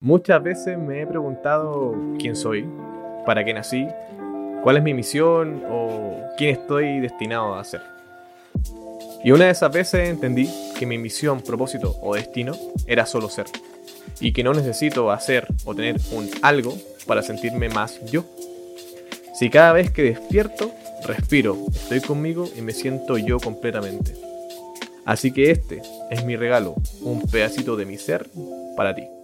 Muchas veces me he preguntado quién soy, para qué nací, cuál es mi misión o quién estoy destinado a ser. Y una de esas veces entendí que mi misión, propósito o destino era solo ser. Y que no necesito hacer o tener un algo para sentirme más yo. Si cada vez que despierto, respiro, estoy conmigo y me siento yo completamente. Así que este es mi regalo, un pedacito de mi ser para ti.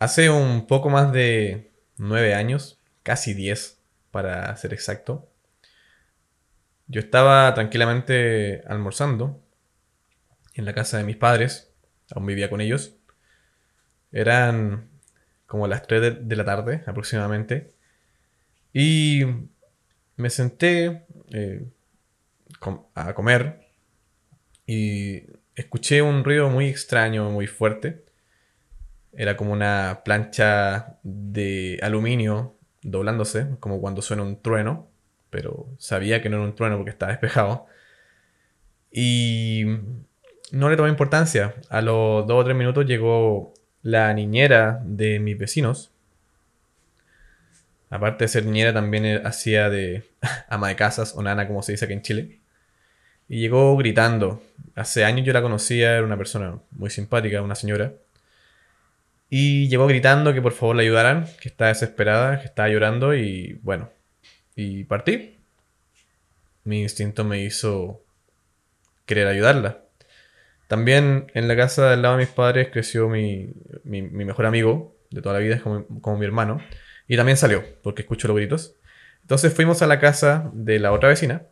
Hace un poco más de nueve años, casi diez para ser exacto, yo estaba tranquilamente almorzando en la casa de mis padres, aún vivía con ellos. Eran como las 3 de, la tarde aproximadamente. Y me senté eh, a comer y escuché un ruido muy extraño, muy fuerte. Era como una plancha de aluminio doblándose, como cuando suena un trueno, pero sabía que no era un trueno porque estaba despejado. Y no le tomé importancia. A los dos o tres minutos llegó la niñera de mis vecinos. Aparte de ser niñera, también hacía de ama de casas o nana, como se dice aquí en Chile. Y llegó gritando. Hace años yo la conocía, era una persona muy simpática, una señora. Y llegó gritando que por favor la ayudaran, que estaba desesperada, que estaba llorando y bueno, y partí. Mi instinto me hizo querer ayudarla. También en la casa del lado de mis padres creció mi, mejor amigo de toda la vida, como, como mi hermano, y también salió, porque escucho los gritos. Entonces fuimos a la casa de la otra vecina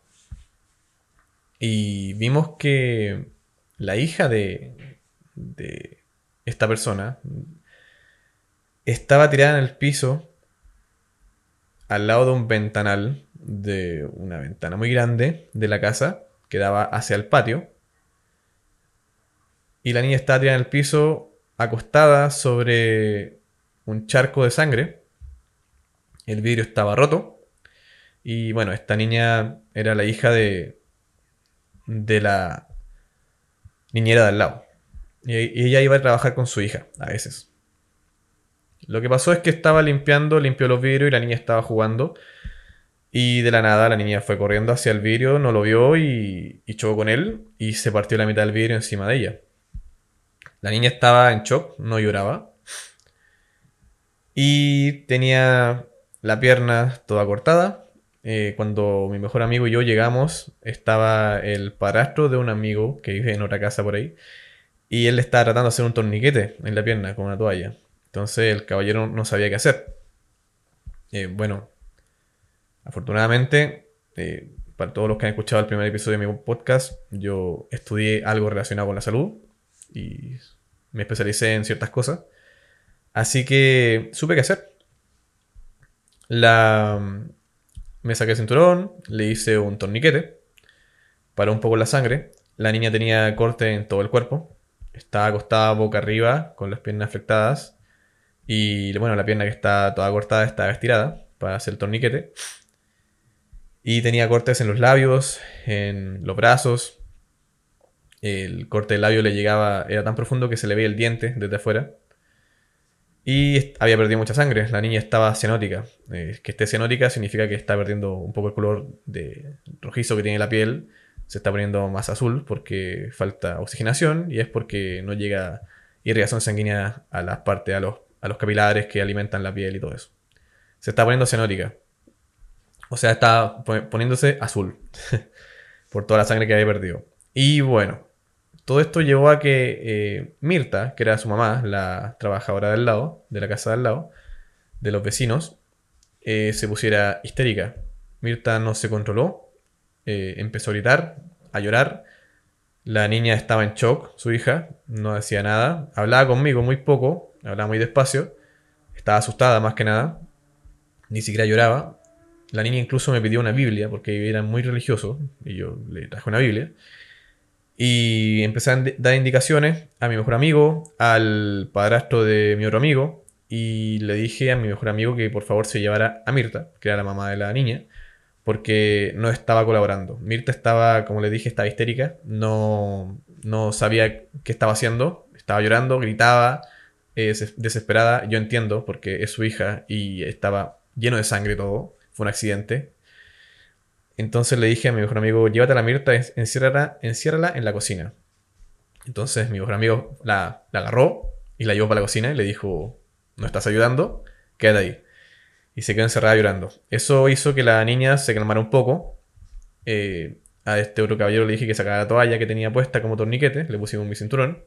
y vimos que la hija de, de esta persona estaba tirada en el piso al lado de un ventanal de una ventana muy grande de la casa que daba hacia el patio. Y la niña estaba tirada en el piso acostada sobre un charco de sangre. El vidrio estaba roto. Y bueno, esta niña era la hija de, de la niñera de al lado. Y ella iba a trabajar con su hija a veces. Lo que pasó es que estaba limpiando, limpió los vidrios y la niña estaba jugando. Y de la nada la niña fue corriendo hacia el vidrio, no lo vio y, chocó con él y se partió la mitad del vidrio encima de ella. La niña estaba en shock, no lloraba. Y tenía la pierna toda cortada. Eh, cuando mi mejor amigo y yo llegamos, estaba el padrastro de un amigo que vive en otra casa por ahí. Y él estaba tratando de hacer un torniquete en la pierna con una toalla. Entonces el caballero no sabía qué hacer. Eh, bueno, afortunadamente, eh, para todos los que han escuchado el primer episodio de mi podcast, yo estudié algo relacionado con la salud y me especialicé en ciertas cosas. Así que supe qué hacer. La, me saqué el cinturón, le hice un torniquete, paró un poco la sangre. La niña tenía corte en todo el cuerpo. Estaba acostada boca arriba, con las piernas afectadas. Y bueno, la pierna que está toda cortada estaba estirada para hacer el torniquete. Y tenía cortes en los labios, en los brazos. El corte del labio le llegaba, era tan profundo que se le veía el diente desde afuera. Y había perdido mucha sangre. La niña estaba cianótica. Eh, que esté cianótica significa que está perdiendo un poco el color de rojizo que tiene la piel. Se está poniendo más azul porque falta oxigenación y es porque no llega irrigación sanguínea a las partes, a los a los capilares que alimentan la piel y todo eso. Se está poniendo cianótica. O sea, está poniéndose azul por toda la sangre que había perdido. Y bueno, todo esto llevó a que eh, Mirta, que era su mamá, la trabajadora del lado, de la casa del lado, de los vecinos, eh, se pusiera histérica. Mirta no se controló, eh, empezó a gritar, a llorar. La niña estaba en shock, su hija, no decía nada, hablaba conmigo muy poco, hablaba muy despacio, estaba asustada más que nada, ni siquiera lloraba. La niña incluso me pidió una Biblia porque era muy religioso y yo le traje una Biblia. Y empecé a dar indicaciones a mi mejor amigo, al padrastro de mi otro amigo, y le dije a mi mejor amigo que por favor se llevara a Mirta, que era la mamá de la niña, porque no estaba colaborando. Mirta estaba, como le dije, estaba histérica, no, no sabía qué estaba haciendo, estaba llorando, gritaba, eh, des- desesperada. Yo entiendo porque es su hija y estaba lleno de sangre todo. Fue un accidente. Entonces le dije a mi mejor amigo, llévate a la Mirta, en- enciérrala, enciérrala en la cocina. Entonces mi mejor amigo la, la agarró y la llevó para la cocina y le dijo, no estás ayudando, quédate ahí. Y se quedó encerrada llorando. Eso hizo que la niña se calmara un poco. Eh, a este otro caballero le dije que sacara la toalla que tenía puesta como torniquete, le pusimos mi cinturón.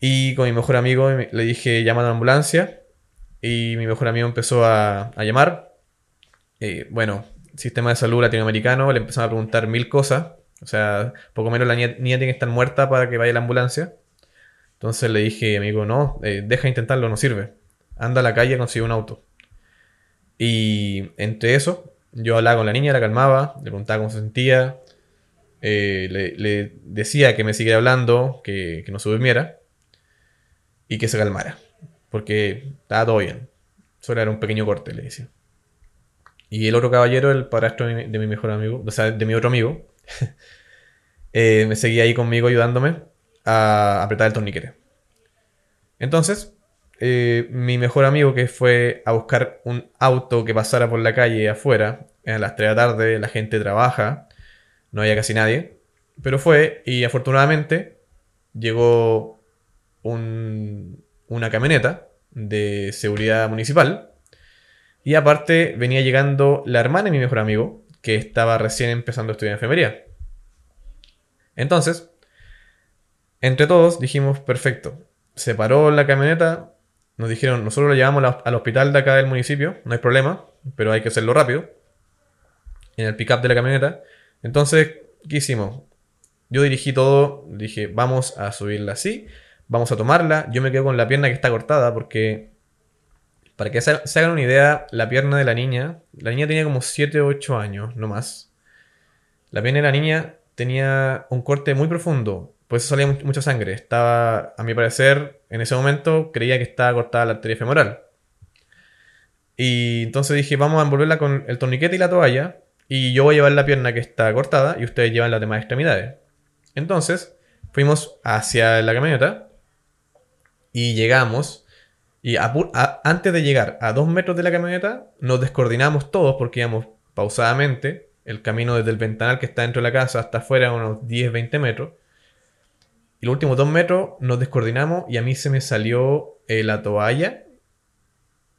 Y con mi mejor amigo le dije, llama a la ambulancia. Y mi mejor amigo empezó a, a llamar. Eh, bueno, sistema de salud latinoamericano, le empezamos a preguntar mil cosas. O sea, poco menos la niña, tiene que estar muerta para que vaya a la ambulancia. Entonces le dije, amigo, no, eh, deja de intentarlo, no sirve. Anda a la calle a conseguir un auto. Y entre eso, yo hablaba con la niña, la calmaba, le preguntaba cómo se sentía, eh, le, le decía que me siguiera hablando, que, que no se durmiera y que se calmara, porque estaba todo bien. Solo era un pequeño corte, le decía. Y el otro caballero, el padrastro de mi, mejor amigo, o sea, de mi otro amigo, eh, me seguía ahí conmigo ayudándome a apretar el torniquete. Entonces, eh, mi mejor amigo que fue a buscar un auto que pasara por la calle afuera, a las 3 de la tarde, la gente trabaja, no había casi nadie, pero fue y afortunadamente llegó un- una camioneta de seguridad municipal y aparte venía llegando la hermana de mi mejor amigo, que estaba recién empezando a estudiar enfermería. Entonces, entre todos dijimos, perfecto, se paró la camioneta, nos dijeron, nosotros lo llevamos la- al hospital de acá del municipio, no hay problema, pero hay que hacerlo rápido, en el pickup de la camioneta. Entonces, ¿qué hicimos? Yo dirigí todo, dije, vamos a subirla así, vamos a tomarla, yo me quedo con la pierna que está cortada porque, para que se, hagan una idea, la pierna de la niña, la niña tenía como 7 o 8 años, no más. La pierna de la niña tenía un corte muy profundo, por eso salía mu- mucha sangre. Estaba, a mi parecer, en ese momento creía que estaba cortada la arteria femoral. Y entonces dije, vamos a envolverla con el torniquete y la toalla, y yo voy a llevar la pierna que está cortada y ustedes llevan las demás extremidades. Entonces, fuimos hacia la camioneta y llegamos. Y antes de llegar a dos metros de la camioneta, nos descoordinamos todos porque íbamos pausadamente. El camino desde el ventanal que está dentro de la casa hasta afuera, unos 10-20 metros. Y los últimos dos metros nos descoordinamos y a mí se me salió eh, la toalla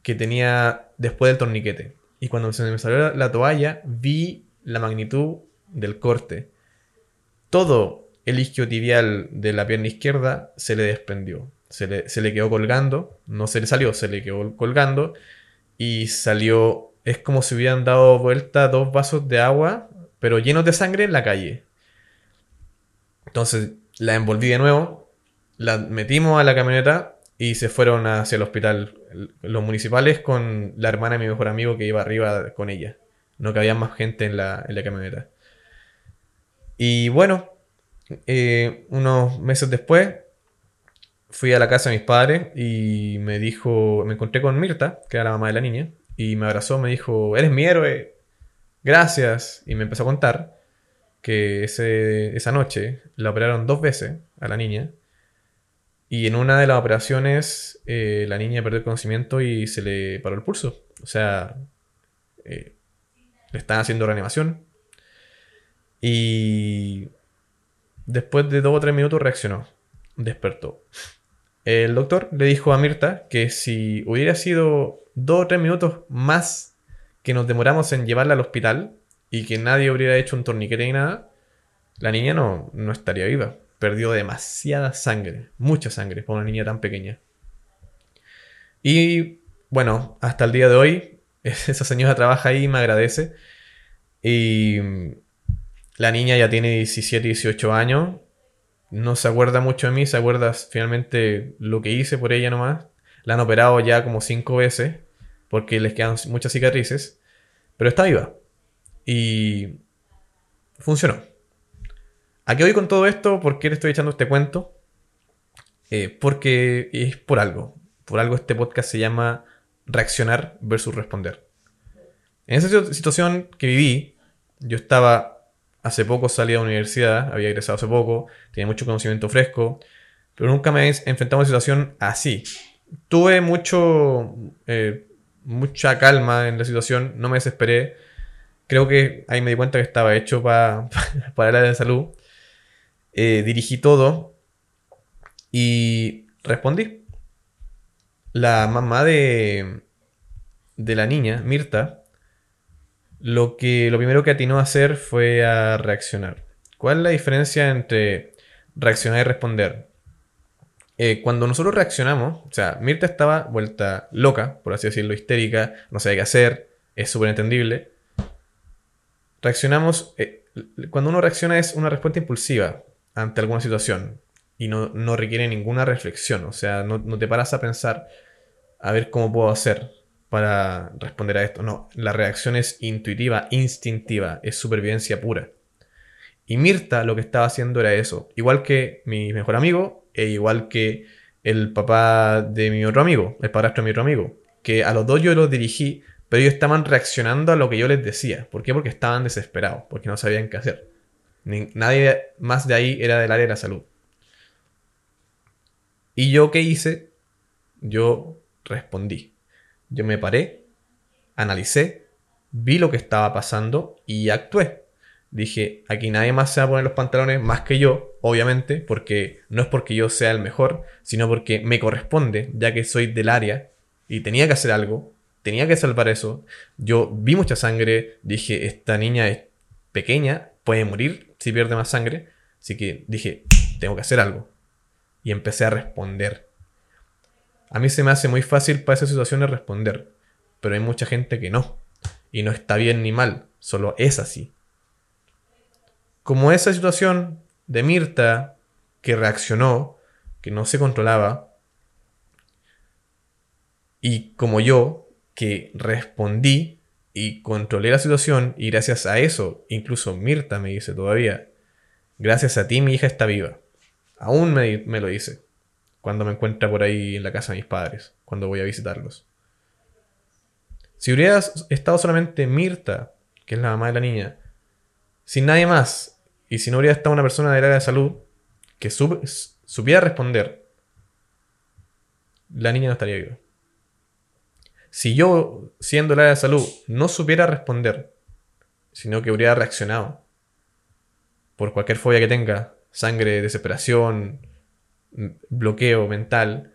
que tenía después del torniquete. Y cuando se me salió la, la toalla, vi la magnitud del corte. Todo el isquiotibial de la pierna izquierda se le desprendió. Se le, se le quedó colgando. No se le salió, se le quedó colgando. Y salió. Es como si hubieran dado vuelta dos vasos de agua, pero llenos de sangre en la calle. Entonces la envolví de nuevo, la metimos a la camioneta y se fueron hacia el hospital. Los municipales con la hermana de mi mejor amigo que iba arriba con ella. No cabía más gente en la, en la camioneta. Y bueno, eh, unos meses después fui a la casa de mis padres y me dijo, me encontré con Mirta, que era la mamá de la niña, y me abrazó, me dijo, eres mi héroe, gracias. Y me empezó a contar que ese- esa noche la operaron dos veces a la niña. Y en una de las operaciones eh, la niña perdió el conocimiento y se le paró el pulso. O sea, eh, le están haciendo reanimación. Y después de dos o tres minutos reaccionó. Despertó. El doctor le dijo a Mirta que si hubiera sido dos o tres minutos más que nos demoramos en llevarla al hospital y que nadie hubiera hecho un torniquete ni nada, la niña no, no estaría viva. Perdió demasiada sangre, mucha sangre para una niña tan pequeña. Y bueno, hasta el día de hoy, esa señora trabaja ahí y me agradece. Y mm, la niña ya tiene 17, 18 años. No se acuerda mucho de mí, se acuerda finalmente lo que hice por ella nomás. La han operado ya como cinco veces porque les quedan muchas cicatrices. Pero está viva. Y funcionó. ¿A qué voy con todo esto? ¿Por qué te estoy echando este cuento? Eh, porque es por algo. Por algo este podcast se llama Reaccionar versus Responder. En esa situ- situación que viví, yo estaba hace poco salí de la universidad, había egresado hace poco, tenía mucho conocimiento fresco, pero nunca me he enfrentado a una situación así. Tuve mucho, eh, mucha calma en la situación, no me desesperé. Creo que ahí me di cuenta que estaba hecho para para el área de salud. Eh, dirigí todo y respondí. La mamá de, de la niña, Mirta, lo, que, lo primero que atinó a hacer fue a reaccionar. ¿Cuál es la diferencia entre reaccionar y responder? Eh, cuando nosotros reaccionamos, o sea, Mirta estaba vuelta loca, por así decirlo, histérica, no sabía qué hacer, es súper entendible. Reaccionamos, eh, cuando uno reacciona es una respuesta impulsiva ante alguna situación y no, requiere ninguna reflexión, o sea, no, no te paras a pensar a ver cómo puedo hacer, para responder a esto. No, la reacción es intuitiva, instintiva, es supervivencia pura. Y Mirta lo que estaba haciendo era eso. Igual que mi mejor amigo e igual que el papá de mi otro amigo, el padrastro de mi otro amigo. Que a los dos yo los dirigí, pero ellos estaban reaccionando a lo que yo les decía. ¿Por qué? Porque estaban desesperados, porque no sabían qué hacer. nadie más de ahí era del área de la salud. ¿Y yo qué hice? Yo respondí. Yo me paré, analicé, vi lo que estaba pasando y actué. Dije, aquí nadie más se va a poner los pantalones más que yo, obviamente, porque no es porque yo sea el mejor, sino porque me corresponde, ya que soy del área y tenía que hacer algo, tenía que salvar eso. Yo vi mucha sangre, dije, esta niña es pequeña, puede morir si pierde más sangre, así que dije, tengo que hacer algo. Y empecé a responder. A mí se me hace muy fácil para esas situaciones responder, pero hay mucha gente que no. Y no está bien ni mal, solo es así. Como esa situación de Mirta, que reaccionó, que no se controlaba, y como yo, que respondí y controlé la situación, y gracias a eso, incluso Mirta me dice todavía, gracias a ti mi hija está viva. Aún me, me lo dice cuando me encuentra por ahí en la casa de mis padres, cuando voy a visitarlos. Si hubiera estado solamente Mirta, que es la mamá de la niña, sin nadie más, y si no hubiera estado una persona del área de salud que supiera responder, la niña no estaría viva. Si yo, siendo el área de salud, no supiera responder, sino que hubiera reaccionado por cualquier fobia que tenga, sangre, desesperación, bloqueo mental,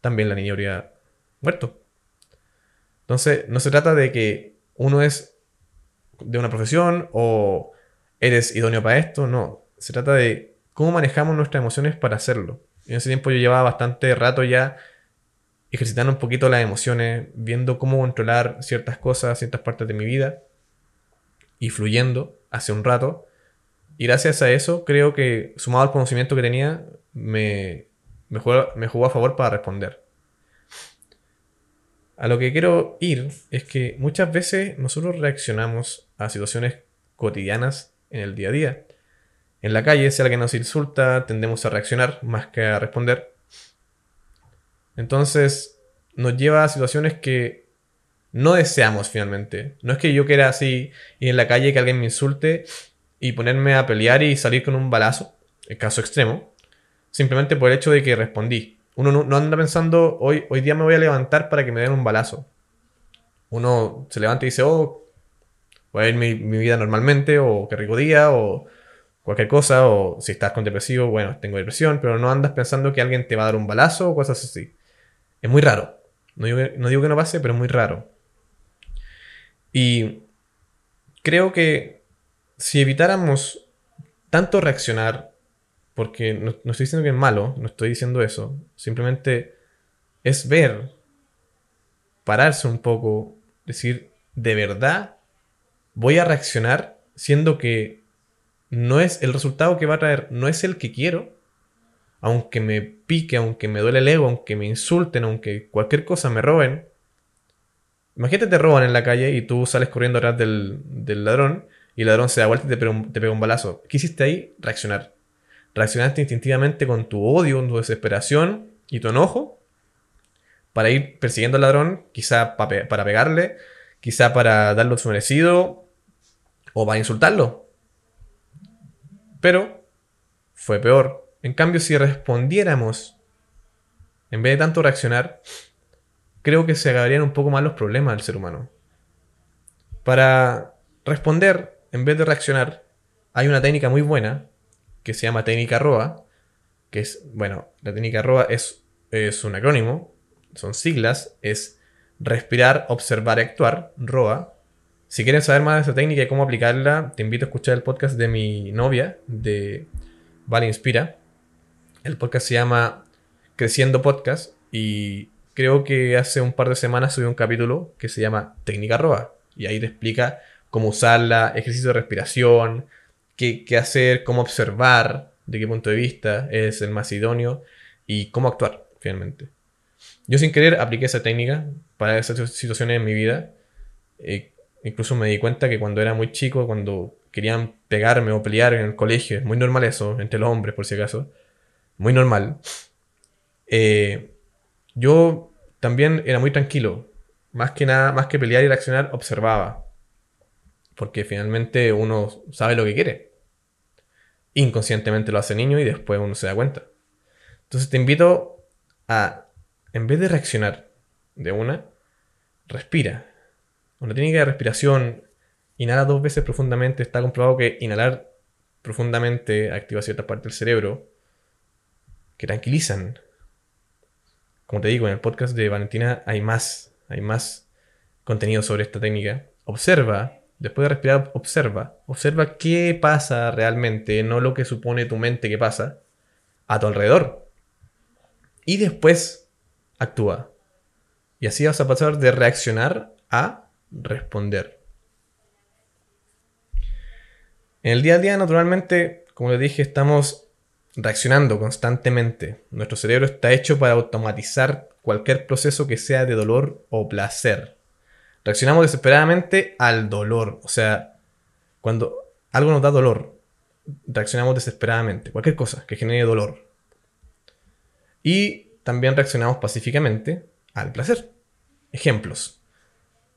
también la niña habría muerto. Entonces, no se trata de que uno es de una profesión o eres idóneo para esto, no. Se trata de cómo manejamos nuestras emociones para hacerlo. En ese tiempo yo llevaba bastante rato ya ejercitando un poquito las emociones, viendo cómo controlar ciertas cosas, ciertas partes de mi vida y fluyendo hace un rato. Y gracias a eso creo que sumado al conocimiento que tenía, me, me, jugó, a favor para responder. A lo que quiero ir es que muchas veces nosotros reaccionamos a situaciones cotidianas en el día a día. En la calle, si alguien nos insulta, tendemos a reaccionar más que a responder. Entonces, nos lleva a situaciones que no deseamos finalmente. No es que yo quiera así ir en la calle que alguien me insulte y ponerme a pelear y salir con un balazo, el caso extremo simplemente por el hecho de que respondí. Uno no, anda pensando, hoy, hoy día me voy a levantar para que me den un balazo. Uno se levanta y dice, oh, voy a ir mi, vida normalmente, o qué rico día, o cualquier cosa, o si estás con depresivo, bueno, tengo depresión, pero no andas pensando que alguien te va a dar un balazo o cosas así. Es muy raro. No no digo que no pase, pero es muy raro. Y creo que si evitáramos tanto reaccionar porque no, estoy diciendo que es malo, no estoy diciendo eso. Simplemente es ver, pararse un poco, decir, de verdad voy a reaccionar siendo que no es el resultado que va a traer, no es el que quiero. Aunque me pique, aunque me duele el ego, aunque me insulten, aunque cualquier cosa me roben. Imagínate te roban en la calle y tú sales corriendo atrás del, ladrón y el ladrón se da vuelta y te pega un balazo. ¿Qué hiciste ahí? Reaccionar reaccionaste instintivamente con tu odio, tu desesperación y tu enojo para ir persiguiendo al ladrón, quizá para pegarle, quizá para darle su merecido o para insultarlo. Pero fue peor En cambio, si respondiéramos, en vez de tanto reaccionar, creo que se acabarían un poco más los problemas del ser humano. Para responder, en vez de reaccionar, hay una técnica muy buena que se llama técnica ROA, que es, bueno, la técnica ROA es, es un acrónimo, son siglas, es respirar, observar y actuar, ROA. Si quieren saber más de esa técnica y cómo aplicarla, te invito a escuchar el podcast de mi novia, de Vale Inspira. El podcast se llama Creciendo Podcast y creo que hace un par de semanas subí un capítulo que se llama Técnica ROA y ahí te explica cómo usarla, ejercicio de respiración, qué, hacer, cómo observar, de qué punto de vista es el más idóneo y cómo actuar finalmente. Yo sin querer apliqué esa técnica para esas situaciones en mi vida. Eh, incluso me di cuenta que cuando era muy chico, cuando querían pegarme o pelear en el colegio, muy normal eso, entre los hombres por si acaso, muy normal. Eh, yo también era muy tranquilo, más que nada, más que pelear y reaccionar, observaba. Porque finalmente uno sabe lo que quiere. Inconscientemente lo hace niño y después uno se da cuenta. Entonces te invito a en vez de reaccionar de una, respira. Una técnica de respiración, inhala dos veces profundamente. Está comprobado que inhalar profundamente activa ciertas partes del cerebro que tranquilizan. Como te digo, en el podcast de Valentina hay más, hay más contenido sobre esta técnica. Observa, después de respirar, observa. Observa qué pasa realmente, no lo que supone tu mente que pasa a tu alrededor. Y después actúa. Y así vas a pasar de reaccionar a responder. En el día a día, naturalmente, como les dije, estamos reaccionando constantemente. Nuestro cerebro está hecho para automatizar cualquier proceso que sea de dolor o placer. Reaccionamos desesperadamente al dolor. O sea, cuando algo nos da dolor, reaccionamos desesperadamente. Cualquier cosa que genere dolor. Y también reaccionamos pacíficamente al placer. Ejemplos.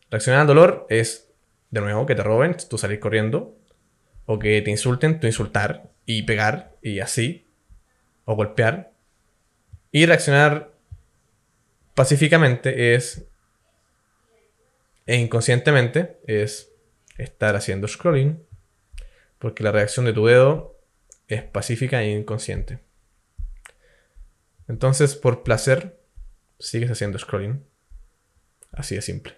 Reaccionar al dolor es, de nuevo, que te roben, tú salir corriendo, o que te insulten, tú insultar y pegar y así, o golpear. Y reaccionar pacíficamente es, e inconscientemente, es estar haciendo scrolling, porque la reacción de tu dedo es pacífica e inconsciente. Entonces, por placer, sigues haciendo scrolling. Así de simple.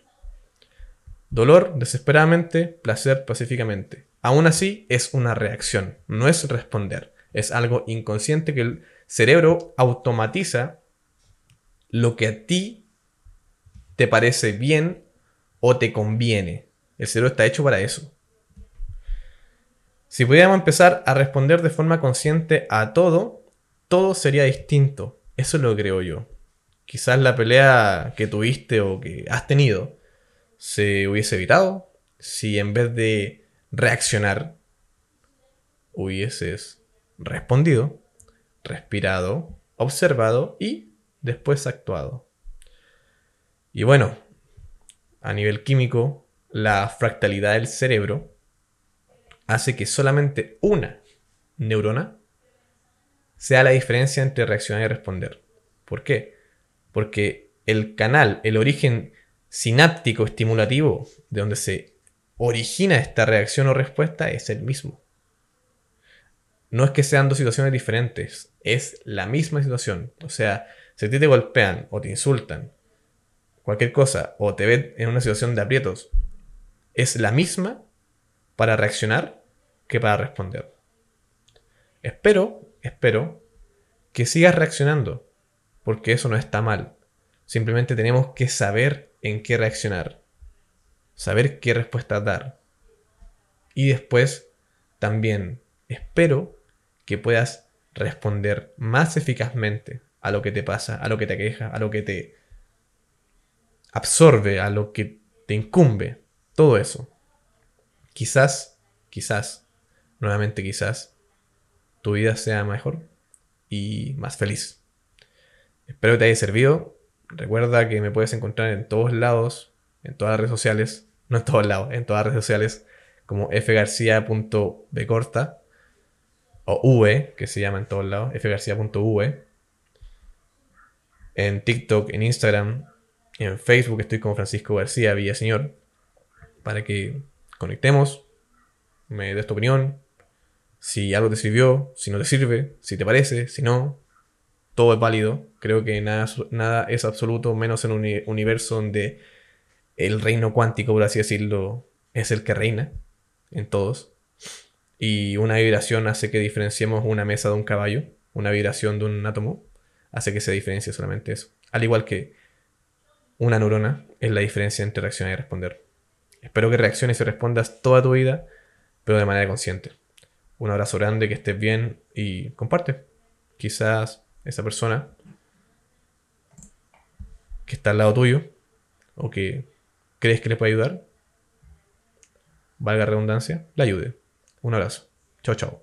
Dolor desesperadamente, placer pacíficamente. Aún así, es una reacción, no es responder. Es algo inconsciente que el cerebro automatiza lo que a ti te parece bien o te conviene. El cerebro está hecho para eso. Si pudiéramos empezar a responder de forma consciente a todo, todo sería distinto. Eso lo creo yo. Quizás la pelea que tuviste o que has tenido se hubiese evitado si en vez de reaccionar hubieses respondido, respirado, observado y después actuado. Y bueno, a nivel químico, la fractalidad del cerebro hace que solamente una neurona sea la diferencia entre reaccionar y responder. ¿Por qué? Porque el canal, el origen sináptico estimulativo de donde se origina esta reacción o respuesta es el mismo. No es que sean dos situaciones diferentes, es la misma situación. O sea, si a ti te golpean o te insultan, cualquier cosa, o te ven en una situación de aprietos, es la misma para reaccionar que para responder. Espero espero, que sigas reaccionando, porque eso no está mal. Simplemente tenemos que saber en qué reaccionar, saber qué respuesta dar. Y después, también espero que puedas responder más eficazmente a lo que te pasa, a lo que te queja, a lo que te absorbe, a lo que te incumbe, todo eso. Quizás, quizás, nuevamente quizás, tu vida sea mejor y más feliz. Espero que te haya servido. Recuerda que me puedes encontrar en todos lados, en todas las redes sociales, no en todos lados, en todas las redes sociales como fgarcia.bcorta. o V, que se llama en todos lados, fgarcia.v. En TikTok, en Instagram, en Facebook estoy como Francisco García Villaseñor. Para que conectemos, me des tu opinión, si algo te sirvió, si no te sirve, si te parece, si no, todo es válido. Creo que nada, nada es absoluto, menos en un universo donde el reino cuántico, por así decirlo, es el que reina en todos. Y una vibración hace que diferenciemos una mesa de un caballo, una vibración de un átomo, hace que se diferencie solamente eso. Al igual que una neurona es la diferencia entre reaccionar y responder. Espero que reacciones y respondas toda tu vida, pero de manera consciente. Un abrazo grande, que estés bien y comparte. Quizás esa persona que está al lado tuyo o que crees que le puede ayudar, valga redundancia, la ayude. Un abrazo. Chao, chao.